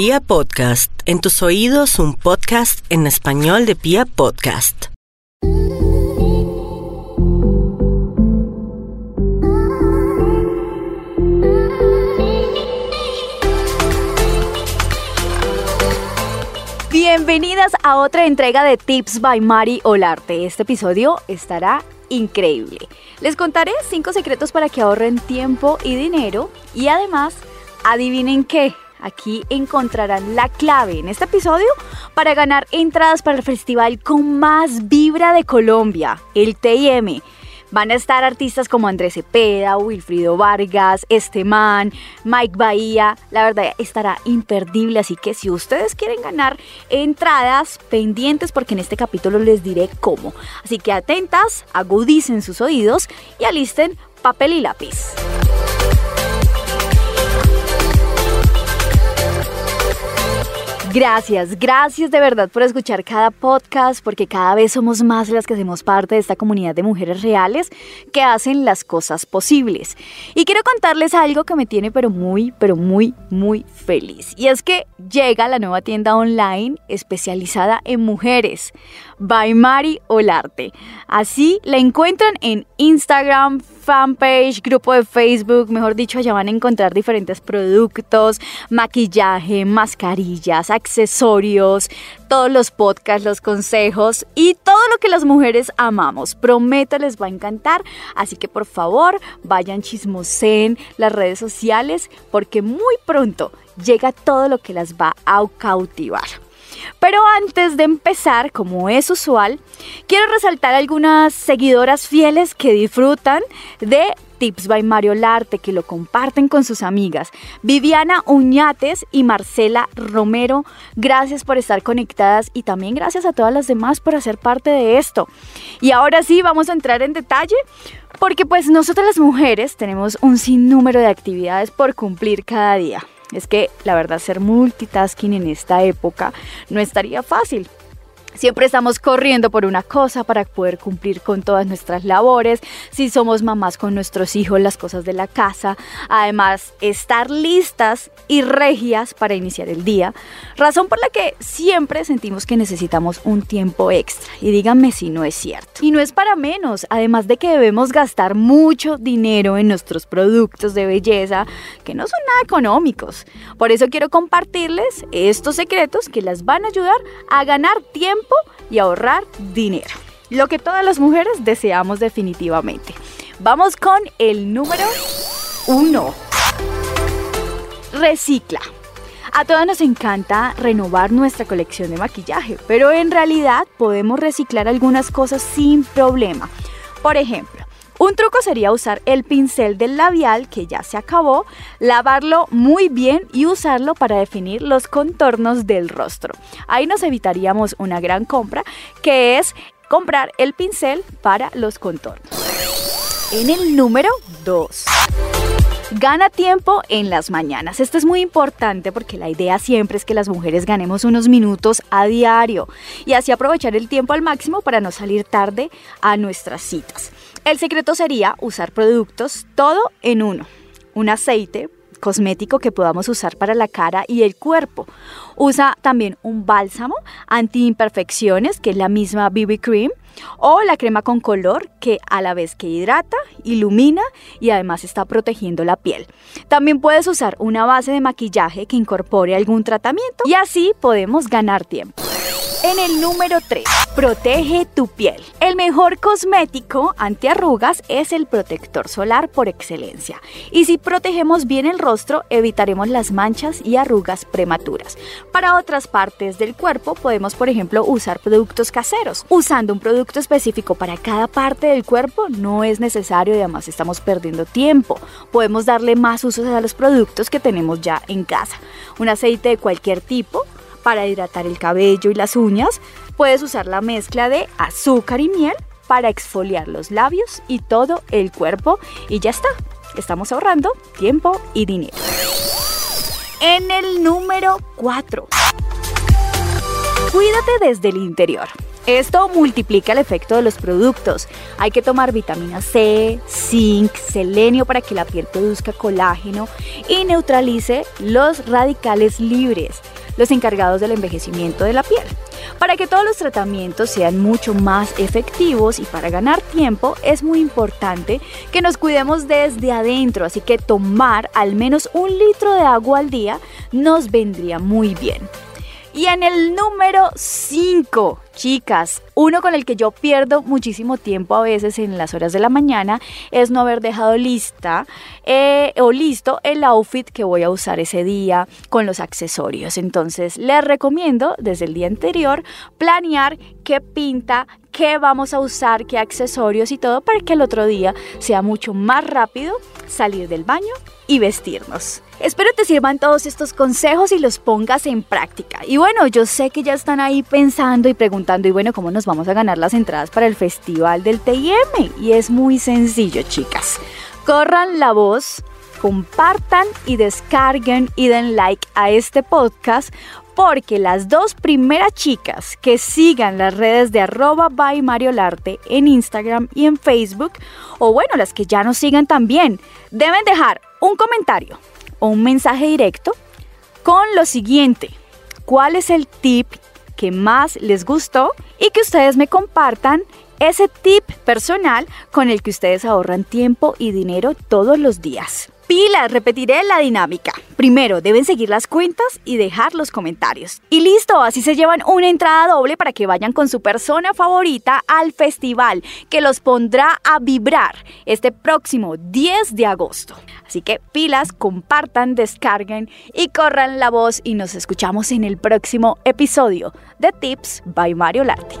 Pia Podcast, en tus oídos un podcast en español de Pia Podcast. Bienvenidas a otra entrega de Tips by Mari Olarte. Este episodio estará increíble. Les contaré 5 secretos para que ahorren tiempo y dinero y además, adivinen qué, aquí encontrarán la clave en este episodio para ganar entradas para el festival con más vibra de Colombia, el TIM. Van a estar artistas como Andrés Cepeda, Wilfrido Vargas, Esteman, Mike Bahía. La verdad estará imperdible, así que si ustedes quieren ganar entradas pendientes, porque en este capítulo les diré cómo. Así que atentas, agudicen sus oídos y alisten papel y lápiz. Gracias, gracias de verdad por escuchar cada podcast, porque cada vez somos más las que hacemos parte de esta comunidad de mujeres reales que hacen las cosas posibles. Y quiero contarles algo que me tiene pero muy, pero muy, muy feliz. Y es que llega la nueva tienda online especializada en mujeres, by Mari Olarte. Así la encuentran en Instagram, fanpage, grupo de Facebook, mejor dicho, allá van a encontrar diferentes productos, maquillaje, mascarillas, accesorios, todos los podcasts, los consejos y todo lo que las mujeres amamos. Prometo les va a encantar, así que por favor vayan chismosen las redes sociales porque muy pronto llega todo lo que las va a cautivar. Pero antes de empezar, como es usual, quiero resaltar algunas seguidoras fieles que disfrutan de Tips by Mario Larte, que lo comparten con sus amigas. Viviana Uñates y Marcela Romero, gracias por estar conectadas y también gracias a todas las demás por hacer parte de esto. Y ahora sí, vamos a entrar en detalle. Porque pues nosotras las mujeres tenemos un sinnúmero de actividades por cumplir cada día. Es que la verdad ser multitasking en esta época no estaría fácil. Siempre estamos corriendo por una cosa para poder cumplir con todas nuestras labores. Si somos mamás con nuestros hijos, las cosas de la casa. Además, estar listas y regias para iniciar el día. Razón por la que siempre sentimos que necesitamos un tiempo extra. Y díganme si no es cierto. Y no es para menos. Además de que debemos gastar mucho dinero en nuestros productos de belleza que no son nada económicos. Por eso quiero compartirles estos secretos que las van a ayudar a ganar tiempo y ahorrar dinero. Lo que todas las mujeres deseamos definitivamente. Vamos con el número uno. Recicla. A todas nos encanta renovar nuestra colección de maquillaje, pero en realidad podemos reciclar algunas cosas sin problema. Por ejemplo, un truco sería usar el pincel del labial que ya se acabó, lavarlo muy bien y usarlo para definir los contornos del rostro. Ahí nos evitaríamos una gran compra que es comprar el pincel para los contornos. En el número 2. Gana tiempo en las mañanas. Esto es muy importante porque la idea siempre es que las mujeres ganemos unos minutos a diario y así aprovechar el tiempo al máximo para no salir tarde a nuestras citas. El secreto sería usar productos todo en uno. Un aceite cosmético que podamos usar para la cara y el cuerpo. Usa también un bálsamo anti-imperfecciones, que es la misma BB Cream, o la crema con color, que a la vez que hidrata, ilumina y además está protegiendo la piel. También puedes usar una base de maquillaje que incorpore algún tratamiento y así podemos ganar tiempo. En el número 3, protege tu piel. El mejor cosmético antiarrugas es el protector solar por excelencia. Y si protegemos bien el rostro, evitaremos las manchas y arrugas prematuras. Para otras partes del cuerpo podemos, por ejemplo, usar productos caseros. Usando un producto específico para cada parte del cuerpo no es necesario y además estamos perdiendo tiempo. Podemos darle más usos a los productos que tenemos ya en casa. Un aceite de cualquier tipo para hidratar el cabello y las uñas, puedes usar la mezcla de azúcar y miel para exfoliar los labios y todo el cuerpo y ya está. Estamos ahorrando tiempo y dinero. En el número 4. Cuídate desde el interior. Esto multiplica el efecto de los productos. Hay que tomar vitamina C, zinc, selenio para que la piel produzca colágeno y neutralice los radicales libres. Los encargados del envejecimiento de la piel. Para que todos los tratamientos sean mucho más efectivos y para ganar tiempo es muy importante que nos cuidemos desde adentro, así que tomar al menos un litro de agua al día nos vendría muy bien. Y en el número 5, chicas, uno con el que yo pierdo muchísimo tiempo a veces en las horas de la mañana es no haber dejado lista eh, o listo el outfit que voy a usar ese día con los accesorios. Entonces les recomiendo desde el día anterior planear qué pinta, qué vamos a usar, qué accesorios y todo para que el otro día sea mucho más rápido salir del baño y vestirnos. Espero te sirvan todos estos consejos y los pongas en práctica. Y bueno, yo sé que ya están ahí pensando y preguntando, y bueno, ¿cómo nos vamos a ganar las entradas para el festival del TIM? Y es muy sencillo, chicas. Corran la voz, compartan y descarguen y den like a este podcast porque las dos primeras chicas que sigan las redes de arroba by Mario Larte en Instagram y en Facebook, o bueno, las que ya nos sigan también, deben dejar un comentario o un mensaje directo con lo siguiente. ¿Cuál es el tip que más les gustó? Y que ustedes me compartan ese tip personal con el que ustedes ahorran tiempo y dinero todos los días. Pilas, repetiré la dinámica. Primero, deben seguir las cuentas y dejar los comentarios. Y listo, así se llevan una entrada doble para que vayan con su persona favorita al festival, que los pondrá a vibrar este próximo 10 de agosto. Así que pilas, compartan, descarguen y corran la voz y nos escuchamos en el próximo episodio de Tips by Mario Larte.